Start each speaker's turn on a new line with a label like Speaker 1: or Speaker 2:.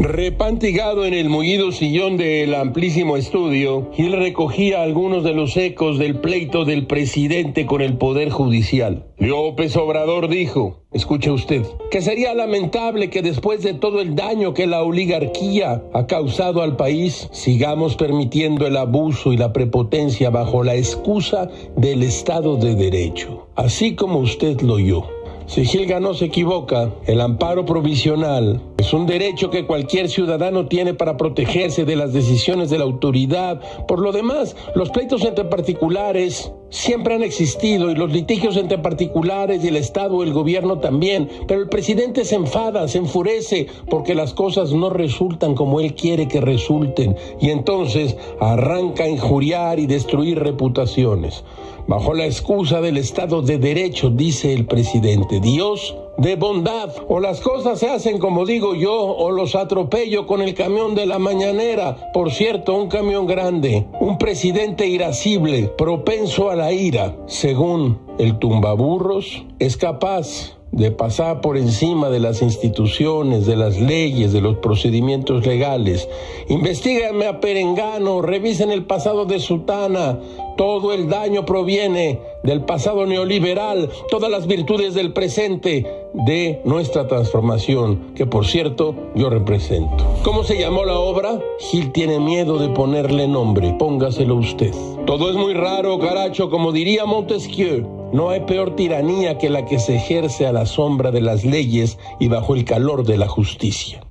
Speaker 1: Repantigado en el mullido sillón del amplísimo estudio, Gil recogía algunos de los ecos del pleito del presidente con el Poder Judicial. López Obrador dijo, escuche usted, que sería lamentable que después de todo el daño que la oligarquía ha causado al país, sigamos permitiendo el abuso y la prepotencia bajo la excusa del Estado de Derecho, así como usted lo oyó. Si Gilga no se equivoca, el amparo provisional es un derecho que cualquier ciudadano tiene para protegerse de las decisiones de la autoridad. Por lo demás, los pleitos entre particulares siempre han existido y los litigios entre particulares y el Estado o el gobierno también, pero el presidente se enfada, se enfurece porque las cosas no resultan como él quiere que resulten y entonces arranca a injuriar y destruir reputaciones. Bajo la excusa del Estado de Derecho, dice el presidente, Dios de bondad, o las cosas se hacen como digo yo, o los atropello con el camión de la mañanera, por cierto, un camión grande, un presidente irascible, propenso a la ira, según el tumbaburros, es capaz de pasar por encima de las instituciones, de las leyes, de los procedimientos legales. Investígame a Perengano, revisen el pasado de Sutana. Todo el daño proviene del pasado neoliberal, todas las virtudes del presente de nuestra transformación, que por cierto yo represento. ¿Cómo se llamó la obra? Gil tiene miedo de ponerle nombre, póngaselo usted. Todo es muy raro, caracho, como diría Montesquieu. No hay peor tiranía que la que se ejerce a la sombra de las leyes y bajo el calor de la justicia.